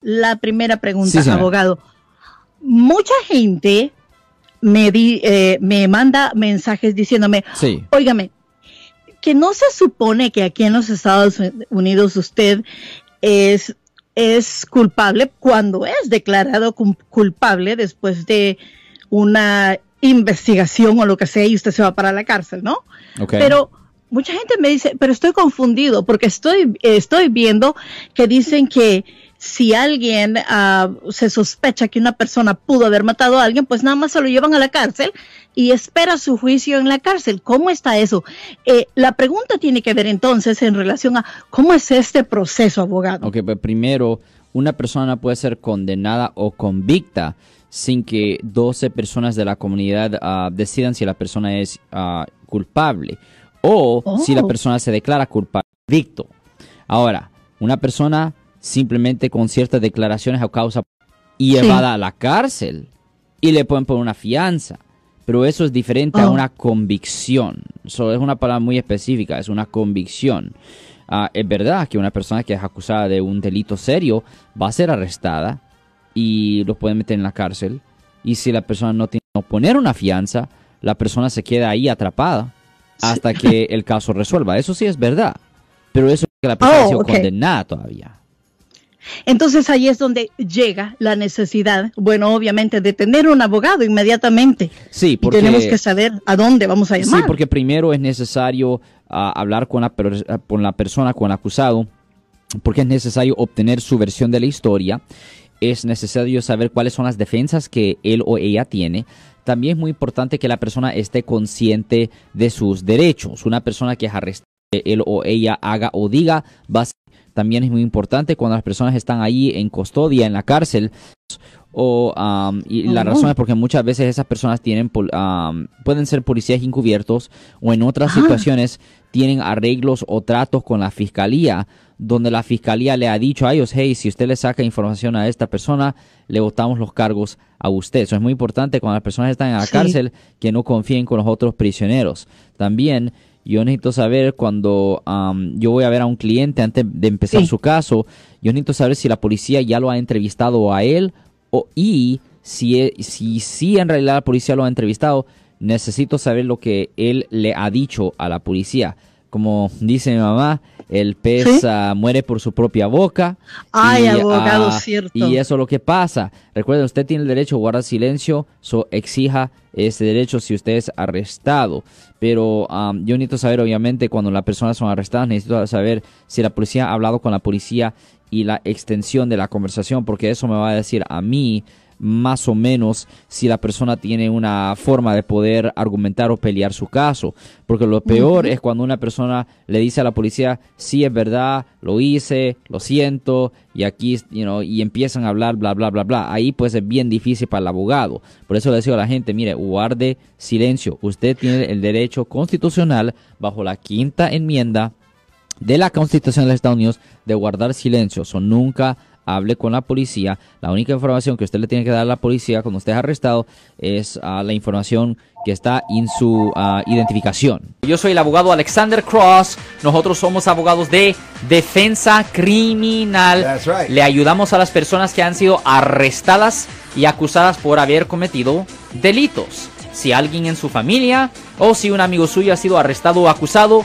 la primera pregunta, abogado. Mucha gente me, di, eh, me manda mensajes diciéndome, sí. óigame, que no se supone que aquí en los Estados Unidos usted es, es culpable cuando es declarado culpable después de una investigación o lo que sea y usted se va para la cárcel, ¿no? Pero mucha gente me dice, pero estoy confundido porque estoy, estoy viendo que dicen que si alguien uh, se sospecha que una persona pudo haber matado a alguien, pues nada más se lo llevan a la cárcel y espera su juicio en la cárcel. ¿Cómo está eso? Eh, la pregunta tiene que ver entonces en relación a cómo es este proceso, abogado. Ok, pues primero, una persona puede ser condenada o convicta sin que 12 personas de la comunidad uh, decidan si la persona es uh, culpable o si la oh. persona se declara culpable. Ahora, una persona simplemente con ciertas declaraciones a causa y llevada a la cárcel y le pueden poner una fianza. Pero eso es diferente a oh. una convicción. Eso es una palabra muy específica, es una convicción. Ah, es verdad que una persona que es acusada de un delito serio va a ser arrestada y lo pueden meter en la cárcel. Y si la persona no tiene que poner una fianza, la persona se queda ahí atrapada hasta que el caso resuelva. Eso sí es verdad. Pero eso es que la persona ha sido oh, condenada todavía. Entonces ahí es donde llega la necesidad, bueno, obviamente, de tener un abogado inmediatamente. Sí, porque tenemos que saber a dónde vamos a llamar. Sí, porque primero es necesario ah, hablar con la, con la persona, con el acusado, porque es necesario obtener su versión de la historia. Es necesario saber cuáles son las defensas que él o ella tiene. También es muy importante que la persona esté consciente de sus derechos. Una persona que es arrestada, él o ella haga o diga, va a también es muy importante cuando las personas están ahí en custodia, en la cárcel. O, y la razón es porque muchas veces esas personas tienen pueden ser policías encubiertos o en otras ah. situaciones tienen arreglos o tratos con la fiscalía donde la fiscalía le ha dicho a ellos, hey, si usted le saca información a esta persona, le votamos los cargos a usted. Eso es muy importante cuando las personas están en la cárcel que no confíen con los otros prisioneros. También yo necesito saber cuando yo voy a ver a un cliente antes de empezar su caso, yo necesito saber si la policía ya lo ha entrevistado a él o, y si, e, si, si en realidad la policía lo ha entrevistado, necesito saber lo que él le ha dicho a la policía. Como dice mi mamá, el pez ah, muere por su propia boca. Ay, abogado, ah, cierto. Y eso es lo que pasa. Recuerden, usted tiene el derecho a guardar silencio, so exija ese derecho si usted es arrestado. Pero yo necesito saber, obviamente, cuando las personas son arrestadas, necesito saber si la policía ha hablado con la policía y la extensión de la conversación, porque eso me va a decir a mí más o menos si la persona tiene una forma de poder argumentar o pelear su caso. Porque lo peor es cuando una persona le dice a la policía, sí es verdad, lo hice, lo siento, y aquí, you know, y empiezan a hablar, bla, bla, bla, bla. Ahí pues es bien difícil para el abogado. Por eso le digo a la gente, mire, guarde silencio. Usted tiene el derecho constitucional bajo la quinta enmienda de la Constitución de los Estados Unidos de guardar silencio. Eso nunca hable con la policía. La única información que usted le tiene que dar a la policía cuando esté arrestado es ah, la información que está en su ah, identificación. Yo soy el abogado Alexander Cross. Nosotros somos abogados de defensa criminal. Le ayudamos a las personas que han sido arrestadas y acusadas por haber cometido delitos. Si alguien en su familia o si un amigo suyo ha sido arrestado o acusado,